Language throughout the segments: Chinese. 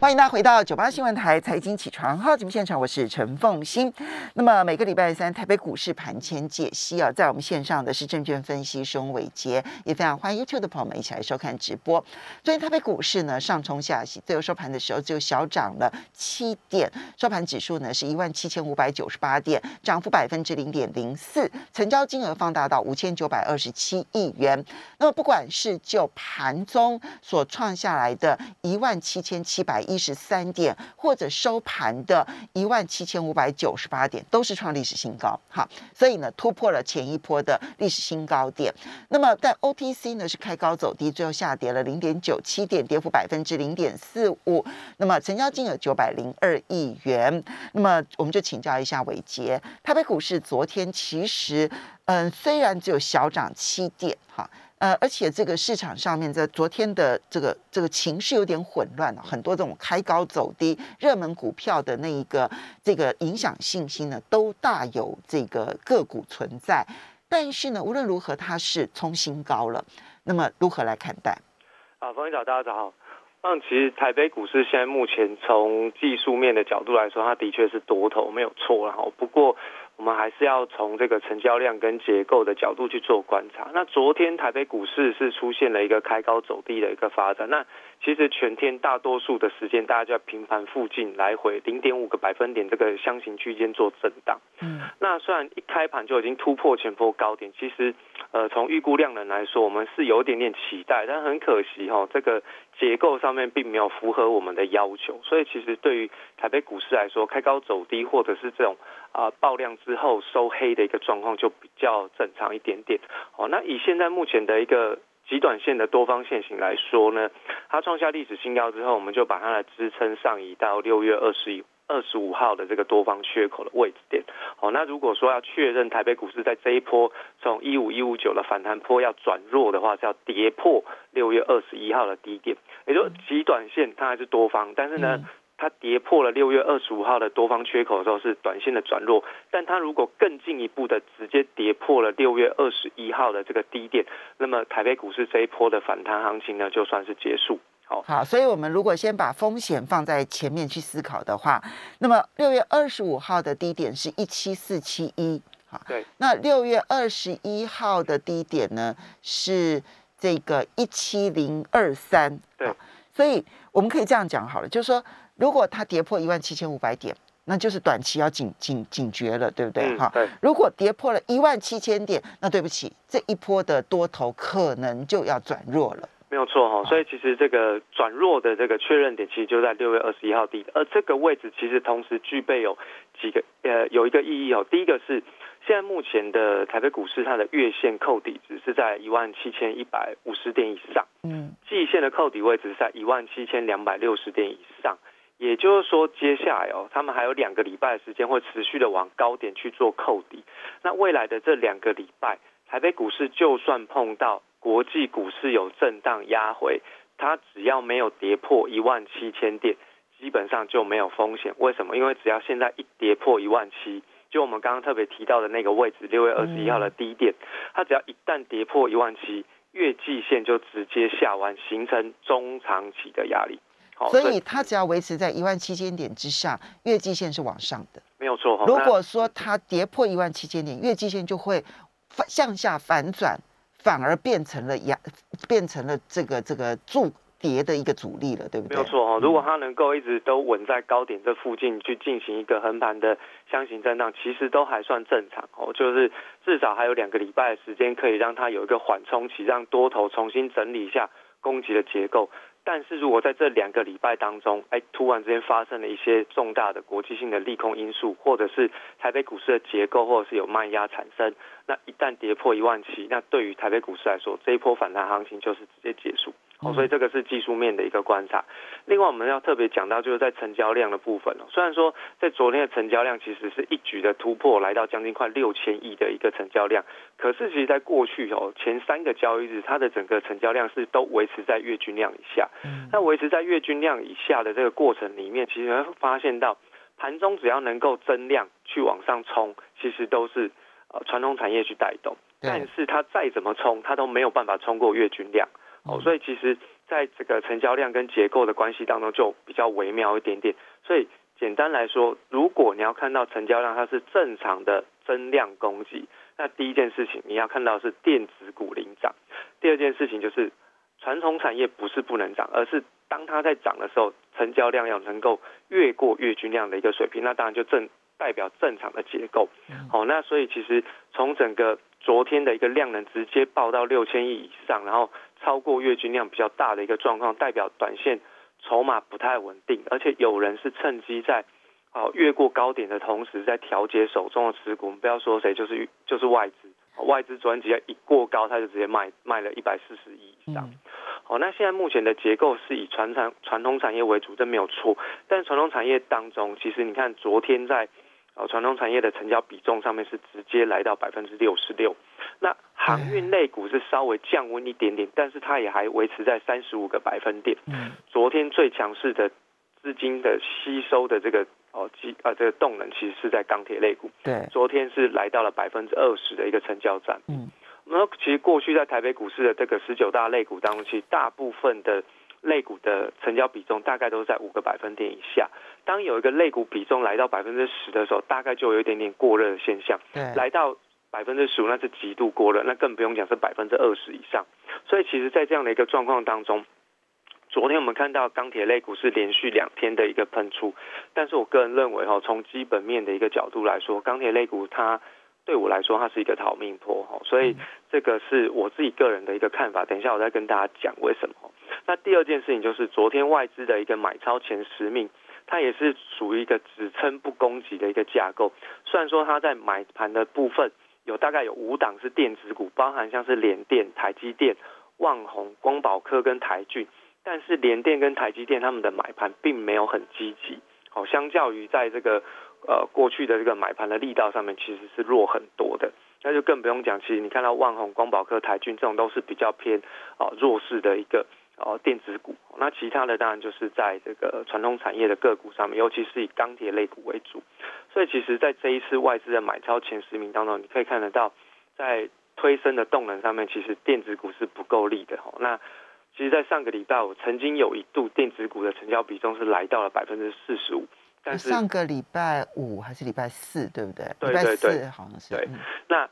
欢迎大家回到九八新闻台财经起床号节目现场，我是陈凤欣。那么每个礼拜三台北股市盘前解析啊，在我们线上的是证券分析师伟杰，也非常欢迎 YouTube 的朋友们一起来收看直播。昨天台北股市呢上冲下洗，最后收盘的时候只有小涨了七点，收盘指数呢是一万七千五百九十八点，涨幅百分之零点零四，成交金额放大到五千九百二十七亿元。那么不管是就盘中所创下来的一万七千七百。一十三点，或者收盘的一万七千五百九十八点，都是创历史新高。好，所以呢，突破了前一波的历史新高点。那么，在 OTC 呢是开高走低，最后下跌了零点九七点，跌幅百分之零点四五。那么，成交金额九百零二亿元。那么，我们就请教一下伟杰，台北股市昨天其实，嗯，虽然只有小涨七点，哈。呃，而且这个市场上面在昨天的这个这个情绪有点混乱了，很多这种开高走低、热门股票的那一个这个影响信心呢，都大有这个个股存在。但是呢，无论如何，它是冲新高了。那么如何来看待？啊，冯一早，大家早。那其实台北股市现在目前从技术面的角度来说，它的确是多头，没有错。然后不过。我们还是要从这个成交量跟结构的角度去做观察。那昨天台北股市是出现了一个开高走低的一个发展。那其实全天大多数的时间，大家就在平盘附近来回零点五个百分点这个箱型区间做震荡。嗯，那虽然一开盘就已经突破前波高点，其实呃从预估量能来说，我们是有一点点期待，但很可惜哈，这个结构上面并没有符合我们的要求。所以其实对于台北股市来说，开高走低或者是这种啊爆量之后收黑的一个状况就比较正常一点点。哦，那以现在目前的一个。极短线的多方线型来说呢，它创下历史新高之后，我们就把它的支撑上移到六月二十一、二十五号的这个多方缺口的位置点。好，那如果说要确认台北股市在这一波从一五一五九的反弹波要转弱的话，是要跌破六月二十一号的低点。也就极短线它还是多方，但是呢。它跌破了六月二十五号的多方缺口的时候是短线的转弱，但它如果更进一步的直接跌破了六月二十一号的这个低点，那么台北股市这一波的反弹行情呢就算是结束。好，好，所以我们如果先把风险放在前面去思考的话，那么六月二十五号的低点是一七四七一，好，对，那六月二十一号的低点呢是这个一七零二三，对，所以我们可以这样讲好了，就是说。如果它跌破一万七千五百点，那就是短期要警警警觉了，对不对？哈，如果跌破了一万七千点，那对不起，这一波的多头可能就要转弱了。没有错哈，所以其实这个转弱的这个确认点，其实就在六月二十一号低，而这个位置其实同时具备有几个呃有一个意义哦。第一个是现在目前的台北股市它的月线扣底值是在一万七千一百五十点以上，嗯，季线的扣底位置是在一万七千两百六十点以上。也就是说，接下来哦，他们还有两个礼拜的时间会持续的往高点去做扣底。那未来的这两个礼拜，台北股市就算碰到国际股市有震荡压回，它只要没有跌破一万七千点，基本上就没有风险。为什么？因为只要现在一跌破一万七，就我们刚刚特别提到的那个位置，六月二十一号的低点，它只要一旦跌破一万七，月季线就直接下弯，形成中长期的压力。所以它只要维持在一万七千点之上，月季线是往上的，没有错。如果说它跌破一万七千点，月季线就会反向下反转，反而变成了压，变成了这个这个筑跌的一个阻力了，对不对？没有错哦。如果它能够一直都稳在高点这附近去进行一个横盘的箱型震荡，其实都还算正常哦。就是至少还有两个礼拜的时间，可以让它有一个缓冲期，让多头重新整理一下攻击的结构。但是如果在这两个礼拜当中，哎，突然之间发生了一些重大的国际性的利空因素，或者是台北股市的结构，或者是有卖压产生，那一旦跌破一万七，那对于台北股市来说，这一波反弹行情就是直接结束。哦，所以这个是技术面的一个观察。另外，我们要特别讲到，就是在成交量的部分哦。虽然说在昨天的成交量其实是一举的突破，来到将近快六千亿的一个成交量，可是其实在过去哦前三个交易日，它的整个成交量是都维持在月均量以下。那维持在月均量以下的这个过程里面，其实会发现到盘中只要能够增量去往上冲，其实都是呃传统产业去带动。但是它再怎么冲，它都没有办法冲过月均量。哦，所以其实，在这个成交量跟结构的关系当中就比较微妙一点点。所以简单来说，如果你要看到成交量它是正常的增量攻击，那第一件事情你要看到是电子股领涨，第二件事情就是传统产业不是不能涨，而是当它在涨的时候，成交量要能够越过月均量的一个水平，那当然就正代表正常的结构。好，那所以其实从整个昨天的一个量能直接爆到六千亿以上，然后超过月均量比较大的一个状况，代表短线筹码不太稳定，而且有人是趁机在啊越过高点的同时，在调节手中的持股。我们不要说谁，就是就是外资，外资昨天直接一过高，他就直接卖卖了一百四十亿以上。好，那现在目前的结构是以传产传统产业为主，这没有错。但传统产业当中，其实你看昨天在。哦，传统产业的成交比重上面是直接来到百分之六十六，那航运类股是稍微降温一点点，但是它也还维持在三十五个百分点。嗯，昨天最强势的资金的吸收的这个哦机啊这个动能，其实是在钢铁类股。对，昨天是来到了百分之二十的一个成交占。嗯，那其实过去在台北股市的这个十九大类股当中，其实大部分的。类股的成交比重大概都在五个百分点以下。当有一个类股比重来到百分之十的时候，大概就有一点点过热的现象。对，来到百分之十五，那是极度过热，那更不用讲是百分之二十以上。所以，其实，在这样的一个状况当中，昨天我们看到钢铁类股是连续两天的一个喷出。但是我个人认为，哈，从基本面的一个角度来说，钢铁类股它对我来说，它是一个逃命坡，哈。所以，这个是我自己个人的一个看法。等一下，我再跟大家讲为什么。那第二件事情就是昨天外资的一个买超前十名，它也是属于一个只撑不攻击的一个架构。虽然说它在买盘的部分有大概有五档是电子股，包含像是联电、台积电、旺宏、光宝科跟台骏，但是联电跟台积电他们的买盘并没有很积极。好，相较于在这个呃过去的这个买盘的力道上面，其实是弱很多的。那就更不用讲，其实你看到万宏、光宝科、台军这种都是比较偏哦弱势的一个。哦，电子股，那其他的当然就是在这个传统产业的个股上面，尤其是以钢铁类股为主。所以，其实，在这一次外资的买超前十名当中，你可以看得到，在推升的动能上面，其实电子股是不够力的。哦，那其实，在上个礼拜我，曾经有一度电子股的成交比重是来到了百分之四十五。但是上个礼拜五还是礼拜四，对不对？对对对，好像是。对，那。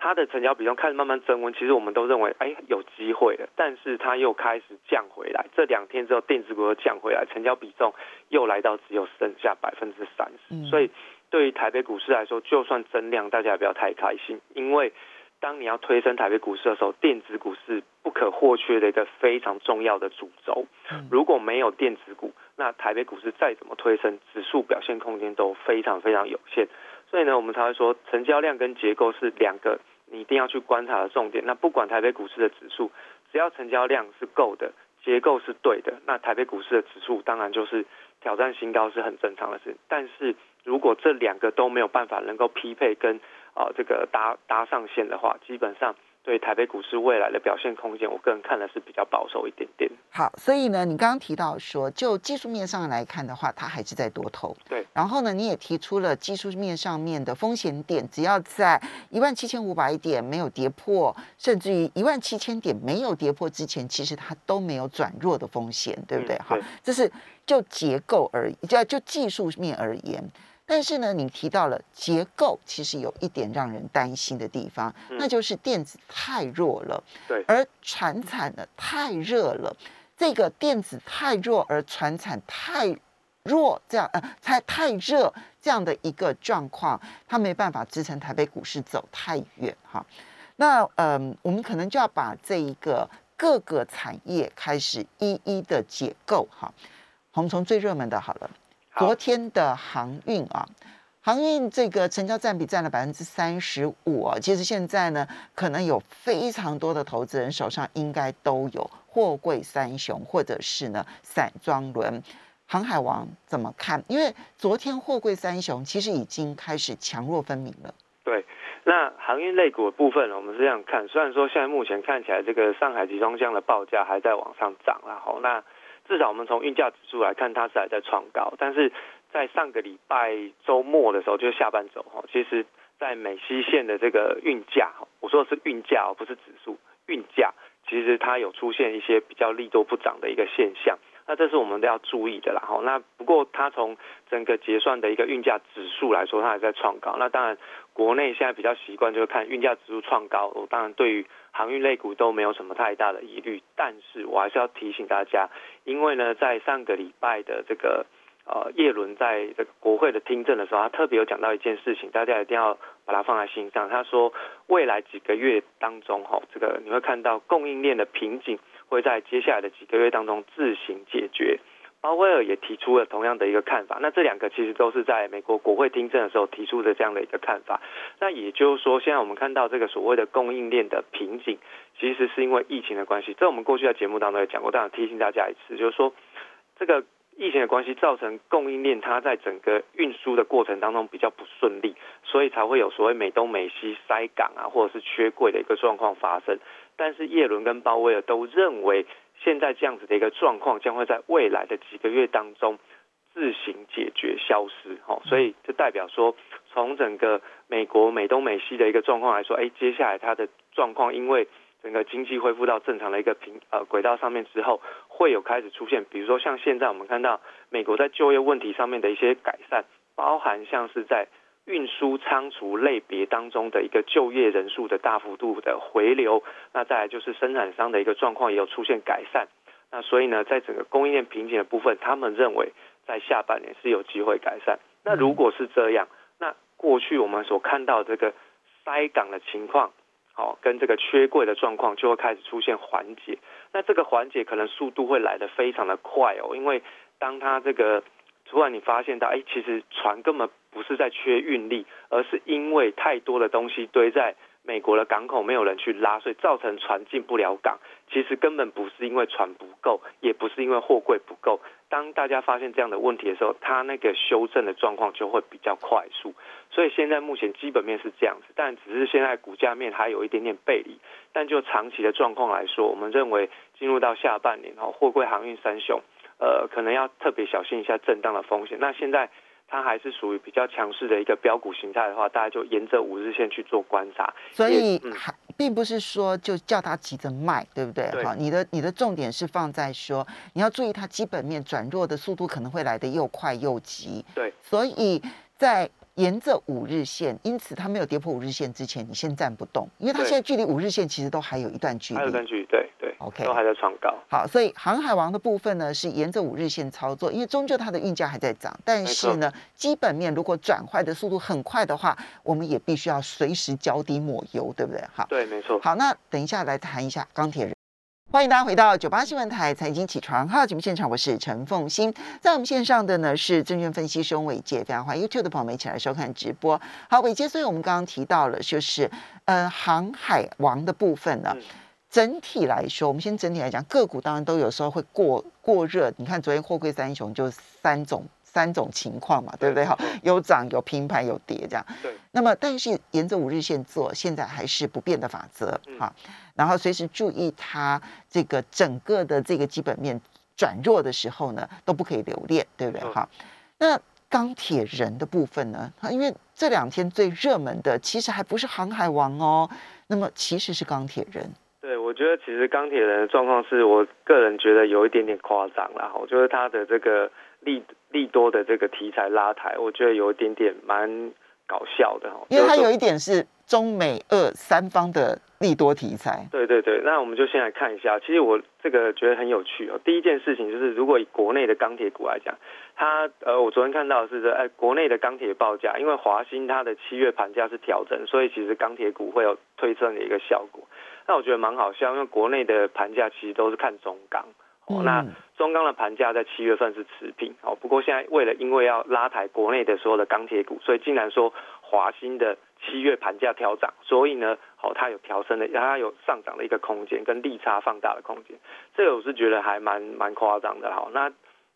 它的成交比重开始慢慢增温，其实我们都认为，哎，有机会了。但是它又开始降回来，这两天之后，电子股又降回来，成交比重又来到只有剩下百分之三十。所以，对于台北股市来说，就算增量，大家也不要太开心，因为当你要推升台北股市的时候，电子股是不可或缺的一个非常重要的主轴。如果没有电子股，那台北股市再怎么推升，指数表现空间都非常非常有限。所以呢，我们才会说成交量跟结构是两个你一定要去观察的重点。那不管台北股市的指数，只要成交量是够的，结构是对的，那台北股市的指数当然就是挑战新高是很正常的事。但是如果这两个都没有办法能够匹配跟啊这个搭搭上线的话，基本上。对台北股市未来的表现空间，我个人看的是比较保守一点点。好，所以呢，你刚刚提到说，就技术面上来看的话，它还是在多头。对。然后呢，你也提出了技术面上面的风险点，只要在一万七千五百点没有跌破，甚至于一万七千点没有跌破之前，其实它都没有转弱的风险，对不对？好，这是就结构而就就技术面而言。但是呢，你提到了结构，其实有一点让人担心的地方，那就是电子太弱了，对，而船产呢太热了。这个电子太弱，而船产太弱，这样呃，太太热这样的一个状况，它没办法支撑台北股市走太远哈。那嗯，我们可能就要把这一个各个产业开始一一的解构哈。我们从最热门的好了。昨天的航运啊，航运这个成交占比占了百分之三十五啊。其实现在呢，可能有非常多的投资人手上应该都有货柜三雄，或者是呢散装轮。航海王怎么看？因为昨天货柜三雄其实已经开始强弱分明了。对，那航运类股的部分，我们是这样看。虽然说现在目前看起来这个上海集装箱的报价还在往上涨然后那。至少我们从运价指数来看，它是还在创高。但是在上个礼拜周末的时候，就是下半周哈，其实在美西线的这个运价，我说的是运价哦，不是指数，运价其实它有出现一些比较力多不涨的一个现象。那这是我们都要注意的啦。哈，那不过它从整个结算的一个运价指数来说，它还在创高。那当然，国内现在比较习惯就是看运价指数创高。我当然对于航运类股都没有什么太大的疑虑。但是我还是要提醒大家，因为呢，在上个礼拜的这个呃叶伦在这个国会的听证的时候，他特别有讲到一件事情，大家一定要把它放在心上。他说，未来几个月当中，哈，这个你会看到供应链的瓶颈。会在接下来的几个月当中自行解决。鲍威尔也提出了同样的一个看法。那这两个其实都是在美国国会听证的时候提出的这样的一个看法。那也就是说，现在我们看到这个所谓的供应链的瓶颈，其实是因为疫情的关系。这我们过去在节目当中也讲过，但提醒大家一次，就是说这个疫情的关系造成供应链它在整个运输的过程当中比较不顺利，所以才会有所谓美东美西塞港啊，或者是缺柜的一个状况发生。但是叶伦跟鲍威尔都认为，现在这样子的一个状况将会在未来的几个月当中自行解决消失，哈，所以就代表说，从整个美国美东美西的一个状况来说，哎，接下来它的状况，因为整个经济恢复到正常的一个平呃轨道上面之后，会有开始出现，比如说像现在我们看到美国在就业问题上面的一些改善，包含像是在。运输仓储类别当中的一个就业人数的大幅度的回流，那再来就是生产商的一个状况也有出现改善，那所以呢，在整个供应链瓶颈的部分，他们认为在下半年是有机会改善。那如果是这样，那过去我们所看到这个塞港的情况，好，跟这个缺柜的状况就会开始出现缓解。那这个缓解可能速度会来得非常的快哦，因为当它这个突然你发现到，哎，其实船根本。不是在缺运力，而是因为太多的东西堆在美国的港口，没有人去拉，所以造成船进不了港。其实根本不是因为船不够，也不是因为货柜不够。当大家发现这样的问题的时候，它那个修正的状况就会比较快速。所以现在目前基本面是这样子，但只是现在股价面还有一点点背离。但就长期的状况来说，我们认为进入到下半年后，货柜航运三雄，呃，可能要特别小心一下震荡的风险。那现在。它还是属于比较强势的一个标股形态的话，大家就沿着五日线去做观察。所以还并不是说就叫它急着卖，对不对？好，你的你的重点是放在说你要注意它基本面转弱的速度可能会来得又快又急。对，所以在。沿着五日线，因此它没有跌破五日线之前，你先站不动，因为它现在距离五日线其实都还有一段距离，还有段距离，对对，OK，都还在创高。好，所以航海王的部分呢是沿着五日线操作，因为终究它的运价还在涨，但是呢，基本面如果转坏的速度很快的话，我们也必须要随时脚底抹油，对不对？好，对，没错。好，那等一下来谈一下钢铁人。欢迎大家回到九八新闻台财经起床号节目现场，我是陈凤欣，在我们线上的呢是证券分析师伟杰，非常欢迎 YouTube 的朋友们一起来收看直播。好，伟杰，所以我们刚刚提到了，就是呃航海王的部分呢，整体来说，我们先整体来讲，个股当然都有时候会过过热。你看昨天货柜三雄就三种。三种情况嘛，对不对？哈，有涨有平盘有跌这样。对。那么，但是沿着五日线做，现在还是不变的法则哈。然后随时注意它这个整个的这个基本面转弱的时候呢，都不可以留恋，对不对？哈。那钢铁人的部分呢？因为这两天最热门的其实还不是航海王哦，那么其实是钢铁人。对，我觉得其实钢铁人的状况是我个人觉得有一点点夸张了。我觉得他的这个。利利多的这个题材拉抬，我觉得有一点点蛮搞笑的哈，因为它有一点是中美俄三方的利多题材。对对对，那我们就先来看一下，其实我这个觉得很有趣哦。第一件事情就是，如果以国内的钢铁股来讲，它呃，我昨天看到是说，哎，国内的钢铁报价，因为华兴它的七月盘价是调整，所以其实钢铁股会有推升的一个效果。那我觉得蛮好笑，因为国内的盘价其实都是看中钢。哦，那中钢的盘价在七月份是持平，哦，不过现在为了因为要拉抬国内的所有的钢铁股，所以竟然说华兴的七月盘价调涨，所以呢，哦，它有调升的，它有上涨的一个空间跟利差放大的空间，这个我是觉得还蛮蛮夸张的，好，那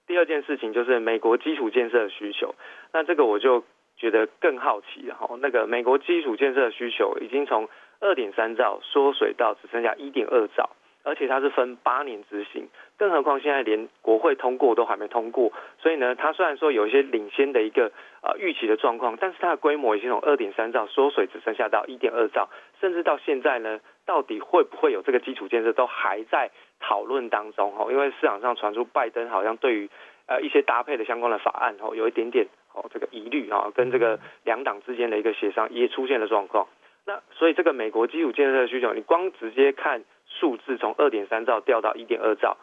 第二件事情就是美国基础建设的需求，那这个我就觉得更好奇了，哈，那个美国基础建设的需求已经从二点三兆缩水到只剩下一点二兆。而且它是分八年执行，更何况现在连国会通过都还没通过，所以呢，它虽然说有一些领先的一个呃预期的状况，但是它的规模已经从二点三兆缩水，只剩下到一点二兆，甚至到现在呢，到底会不会有这个基础建设，都还在讨论当中哈，因为市场上传出拜登好像对于呃一些搭配的相关的法案哦，有一点点哦这个疑虑啊，跟这个两党之间的一个协商也出现了状况，那所以这个美国基础建设的需求，你光直接看。数字从二点三兆掉到一点二兆，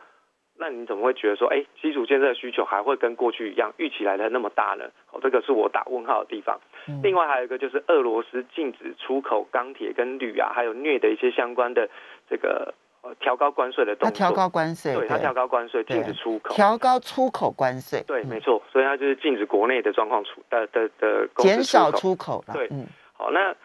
那你怎么会觉得说，哎，基础建设需求还会跟过去一样预期来的那么大呢？哦，这个是我打问号的地方。另外还有一个就是俄罗斯禁止出口钢铁跟铝啊，还有镍的一些相关的这个呃调高关税的动作。调高关税，对，它调高关税，禁止出口。调高出口关税，对，没错。所以它就是禁止国内的状况出呃的的减少出口了。对，嗯，好，那。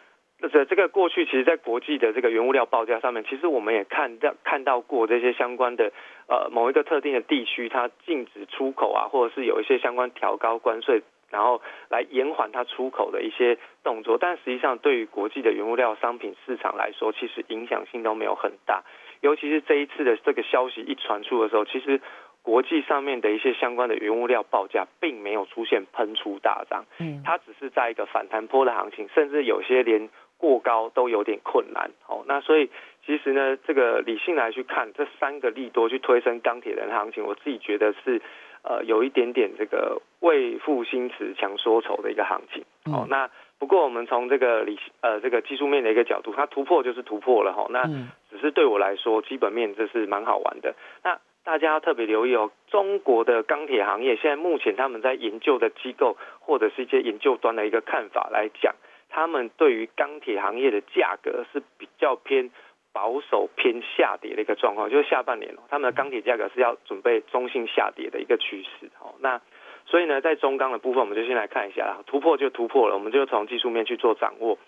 这这个过去，其实，在国际的这个原物料报价上面，其实我们也看到看到过这些相关的呃某一个特定的地区，它禁止出口啊，或者是有一些相关调高关税，然后来延缓它出口的一些动作。但实际上，对于国际的原物料商品市场来说，其实影响性都没有很大。尤其是这一次的这个消息一传出的时候，其实。国际上面的一些相关的原物料报价并没有出现喷出大涨，嗯，它只是在一个反弹波的行情，甚至有些连过高都有点困难，哦，那所以其实呢，这个理性来去看这三个利多去推升钢铁人行情，我自己觉得是呃有一点点这个为赋新词强说愁的一个行情，哦，那不过我们从这个理呃这个技术面的一个角度，它突破就是突破了哈，那只是对我来说基本面这是蛮好玩的，那。大家要特别留意哦，中国的钢铁行业现在目前他们在研究的机构或者是一些研究端的一个看法来讲，他们对于钢铁行业的价格是比较偏保守、偏下跌的一个状况，就是下半年，他们的钢铁价格是要准备中性下跌的一个趋势哦。那所以呢，在中钢的部分，我们就先来看一下啦，突破就突破了，我们就从技术面去做掌握。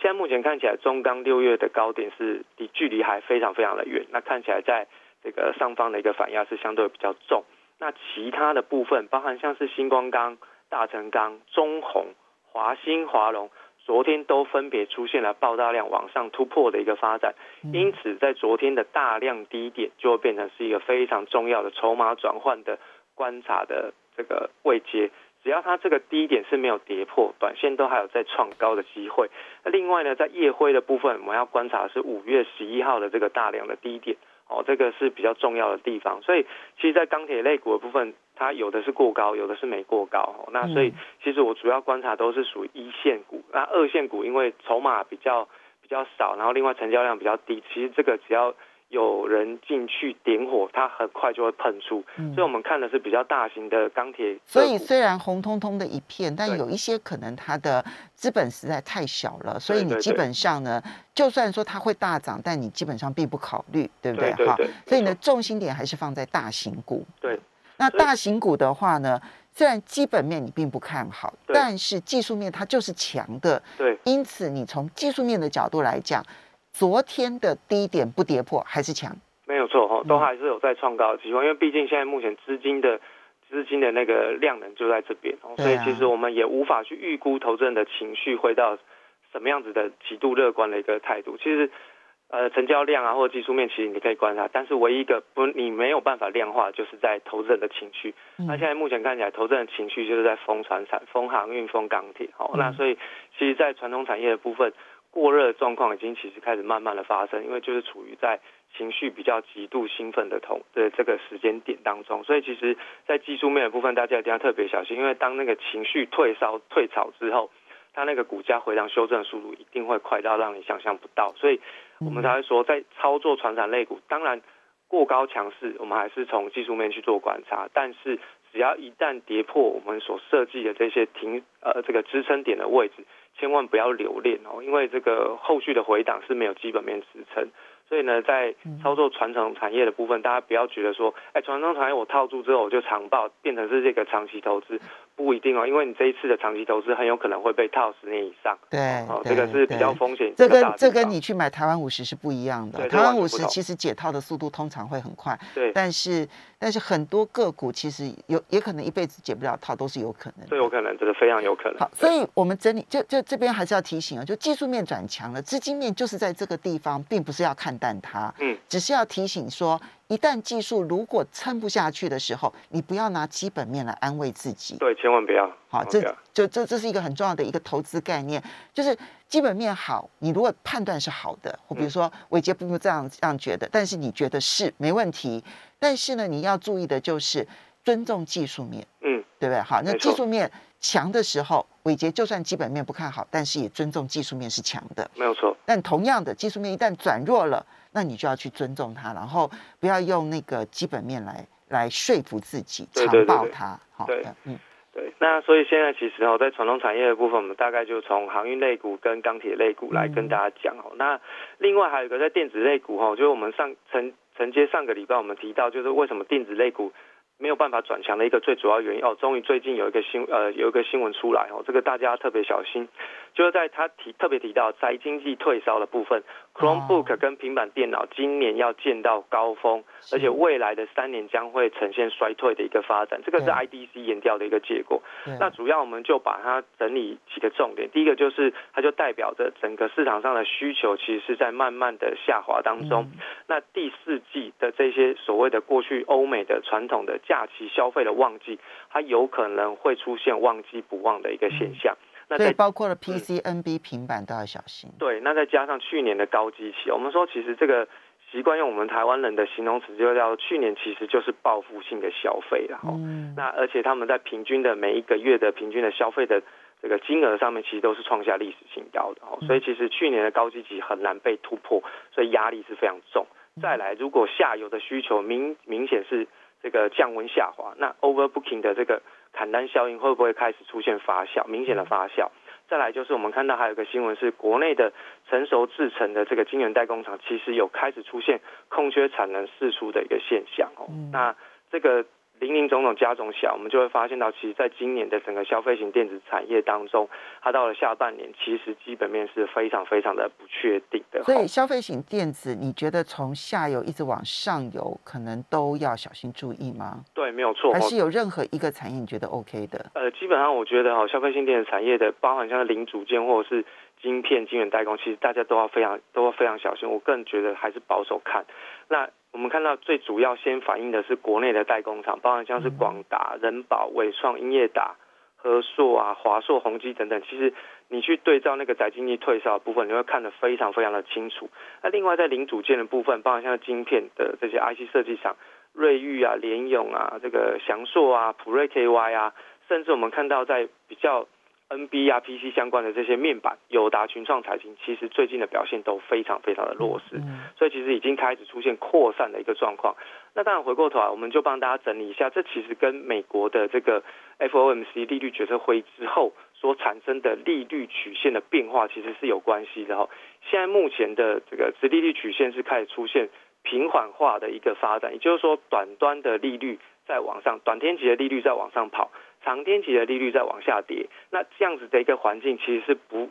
现在目前看起来，中钢六月的高点是离距离还非常非常的远，那看起来在。这个上方的一个反压是相对比较重，那其他的部分，包含像是星光钢、大成钢、中红、华兴、华龙，昨天都分别出现了爆大量往上突破的一个发展，因此在昨天的大量低点就会变成是一个非常重要的筹码转换的观察的这个位阶，只要它这个低点是没有跌破，短线都还有在创高的机会。那另外呢，在夜辉的部分，我们要观察的是五月十一号的这个大量的低点。哦，这个是比较重要的地方，所以其实，在钢铁类股的部分，它有的是过高，有的是没过高。那所以，其实我主要观察都是属于一线股，那二线股因为筹码比较比较少，然后另外成交量比较低，其实这个只要。有人进去点火，它很快就会喷出，所以我们看的是比较大型的钢铁。所以虽然红彤彤的一片，但有一些可能它的资本实在太小了，所以你基本上呢，就算说它会大涨，但你基本上并不考虑，对不对？哈，所以你的重心点还是放在大型股。对，那大型股的话呢，虽然基本面你并不看好，但是技术面它就是强的。对，因此你从技术面的角度来讲。昨天的低点不跌破还是强，没有错哈，都还是有在创高的机会，因为毕竟现在目前资金的资金的那个量能就在这边，所以其实我们也无法去预估投资人的情绪会到什么样子的极度乐观的一个态度。其实，呃，成交量啊或者技术面其实你可以观察，但是唯一一个不你没有办法量化，就是在投资人的情绪。那现在目前看起来，投资人的情绪就是在封船产、封航运、封钢铁。好，那所以其实，在传统产业的部分。过热的状况已经其实开始慢慢的发生，因为就是处于在情绪比较极度兴奋的同的这个时间点当中，所以其实，在技术面的部分，大家一定要特别小心，因为当那个情绪退烧退潮之后，它那个股价回档修正的速度一定会快到让你想象不到，所以我们才会说，在操作传产类股，当然过高强势，我们还是从技术面去做观察，但是只要一旦跌破我们所设计的这些停呃这个支撑点的位置。千万不要留恋哦，因为这个后续的回档是没有基本面支撑，所以呢，在操作传承产业的部分，大家不要觉得说，哎，传承产业我套住之后我就长报，变成是这个长期投资。不一定哦，因为你这一次的长期投资很有可能会被套十年以上。对，哦，这个是比较风险。这跟这跟你去买台湾五十是不一样的。台湾五十其实解套的速度通常会很快。对。但是但是很多个股其实有也可能一辈子解不了套，都是有可能。最有可能，这个非常有可能。好，所以我们整理就就这边还是要提醒啊，就技术面转强了，资金面就是在这个地方，并不是要看淡它。嗯，只是要提醒说，一旦技术如果撑不下去的时候，你不要拿基本面来安慰自己。对，千万不要。好，这就这这是一个很重要的一个投资概念，就是基本面好，你如果判断是好的，或比如说伟杰不这样这样觉得，但是你觉得是没问题，但是呢，你要注意的就是尊重技术面，嗯，对不对？好，那技术面强的时候，伟杰就算基本面不看好，但是也尊重技术面是强的，没有错。但同样的，技术面一旦转弱了，那你就要去尊重它，然后不要用那个基本面来来说服自己，强暴它，好，对，嗯。对，那所以现在其实哦，在传统产业的部分，我们大概就从航运类股跟钢铁类股来跟大家讲哦。那另外还有一个在电子类股哦，就是我们上承承接上个礼拜我们提到，就是为什么电子类股。没有办法转强的一个最主要原因哦，终于最近有一个新呃有一个新闻出来哦，这个大家特别小心，就是在他提特别提到在经济退烧的部分，Chromebook 跟平板电脑今年要见到高峰，而且未来的三年将会呈现衰退的一个发展，这个是 IDC 研调的一个结果。那主要我们就把它整理几个重点，第一个就是它就代表着整个市场上的需求其实是在慢慢的下滑当中。那第四季的这些所谓的过去欧美的传统的。假期消费的旺季，它有可能会出现旺季不旺的一个现象。那对，包括了 PC、NB 平板都要小心。对，那再加上去年的高基期，我们说其实这个习惯用我们台湾人的形容词，就叫去年其实就是报复性的消费了。嗯。那而且他们在平均的每一个月的平均的消费的这个金额上面，其实都是创下历史新高的。哦。所以其实去年的高基期很难被突破，所以压力是非常重。再来，如果下游的需求明明显是。这个降温下滑，那 overbooking 的这个砍单效应会不会开始出现发酵，明显的发酵？再来就是我们看到还有个新闻是，国内的成熟制成的这个晶圆代工厂，其实有开始出现空缺产能释出的一个现象哦。那这个。林林总总加总起来，我们就会发现到，其实在今年的整个消费型电子产业当中，它到了下半年，其实基本面是非常非常的不确定的。所以消费型电子，你觉得从下游一直往上游，可能都要小心注意吗？对，没有错。还是有任何一个产业你觉得 OK 的？呃，基本上我觉得哈，消费性电子产业的，包含像零组件或者是晶片、晶圆代工，其实大家都要非常都要非常小心。我个人觉得还是保守看。那我们看到最主要先反映的是国内的代工厂，包含像是广达、人保、伟创、英业达、和硕啊、华硕、宏基等等。其实你去对照那个宅经济退烧的部分，你会看得非常非常的清楚。那另外在零组件的部分，包含像晶片的这些 IC 设计厂，瑞昱啊、联咏啊、这个翔硕啊、普瑞 KY 啊，甚至我们看到在比较。NB 啊，PC 相关的这些面板，友达、群创、彩晶，其实最近的表现都非常非常的弱势，所以其实已经开始出现扩散的一个状况。那当然回过头来，我们就帮大家整理一下，这其实跟美国的这个 FOMC 利率决策会议之后所产生的利率曲线的变化，其实是有关系的哈。现在目前的这个直利率曲线是开始出现平缓化的一个发展，也就是说，短端的利率在往上，短天期的利率在往上跑。长天期的利率在往下跌，那这样子的一个环境其实是不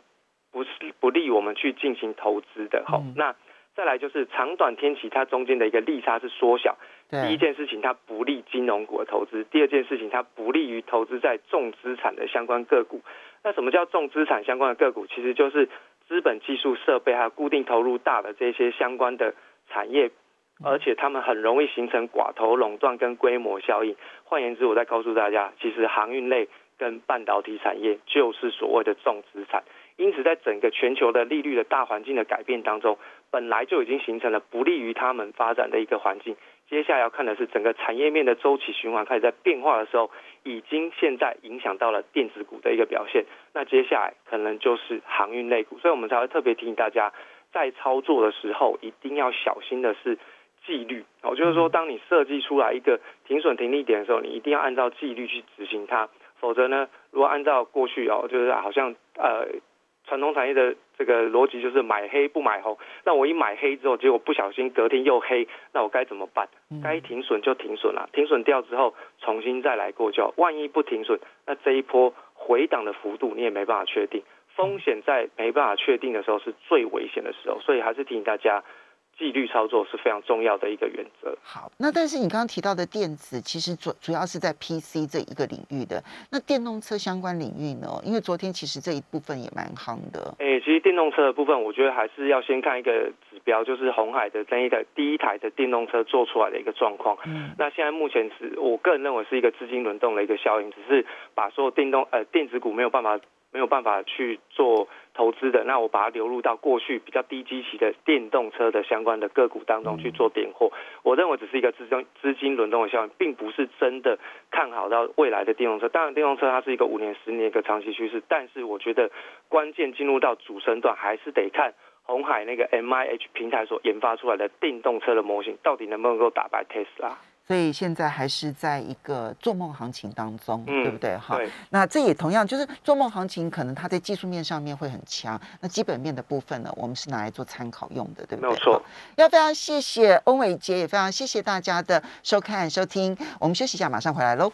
不是不利我们去进行投资的。好，那再来就是长短天期它中间的一个利差是缩小。第一件事情它不利金融股的投资，第二件事情它不利于投资在重资产的相关个股。那什么叫重资产相关的个股？其实就是资本、技术、设备还有固定投入大的这些相关的产业。而且他们很容易形成寡头垄断跟规模效应。换言之，我再告诉大家，其实航运类跟半导体产业就是所谓的重资产。因此，在整个全球的利率的大环境的改变当中，本来就已经形成了不利于他们发展的一个环境。接下来要看的是整个产业面的周期循环开始在变化的时候，已经现在影响到了电子股的一个表现。那接下来可能就是航运类股，所以我们才会特别提醒大家，在操作的时候一定要小心的是。纪律哦，就是说，当你设计出来一个停损停利点的时候，你一定要按照纪律去执行它，否则呢，如果按照过去哦，就是好像呃传统产业的这个逻辑就是买黑不买红，那我一买黑之后，结果不小心隔天又黑，那我该怎么办？该停损就停损了，停损掉之后重新再来过就好。万一不停损，那这一波回档的幅度你也没办法确定，风险在没办法确定的时候是最危险的时候，所以还是提醒大家。纪律操作是非常重要的一个原则。好，那但是你刚刚提到的电子，其实主主要是在 PC 这一个领域的。那电动车相关领域呢？因为昨天其实这一部分也蛮夯的。诶，其实电动车的部分，我觉得还是要先看一个指标，就是红海的那一台第一台的电动车做出来的一个状况。嗯，那现在目前是我个人认为是一个资金轮动的一个效应，只是把所有电动呃电子股没有办法。没有办法去做投资的，那我把它流入到过去比较低基期的电动车的相关的个股当中去做点货。我认为只是一个资金资金轮动的效应，并不是真的看好到未来的电动车。当然，电动车它是一个五年、十年一个长期趋势，但是我觉得关键进入到主升段，还是得看红海那个 M I H 平台所研发出来的电动车的模型，到底能不能够打败 Tesla。所以现在还是在一个做梦行情当中，对不对？哈，那这也同样就是做梦行情，可能它在技术面上面会很强，那基本面的部分呢，我们是拿来做参考用的，对不对？没有错。要非常谢谢翁伟杰，也非常谢谢大家的收看收听。我们休息一下，马上回来喽。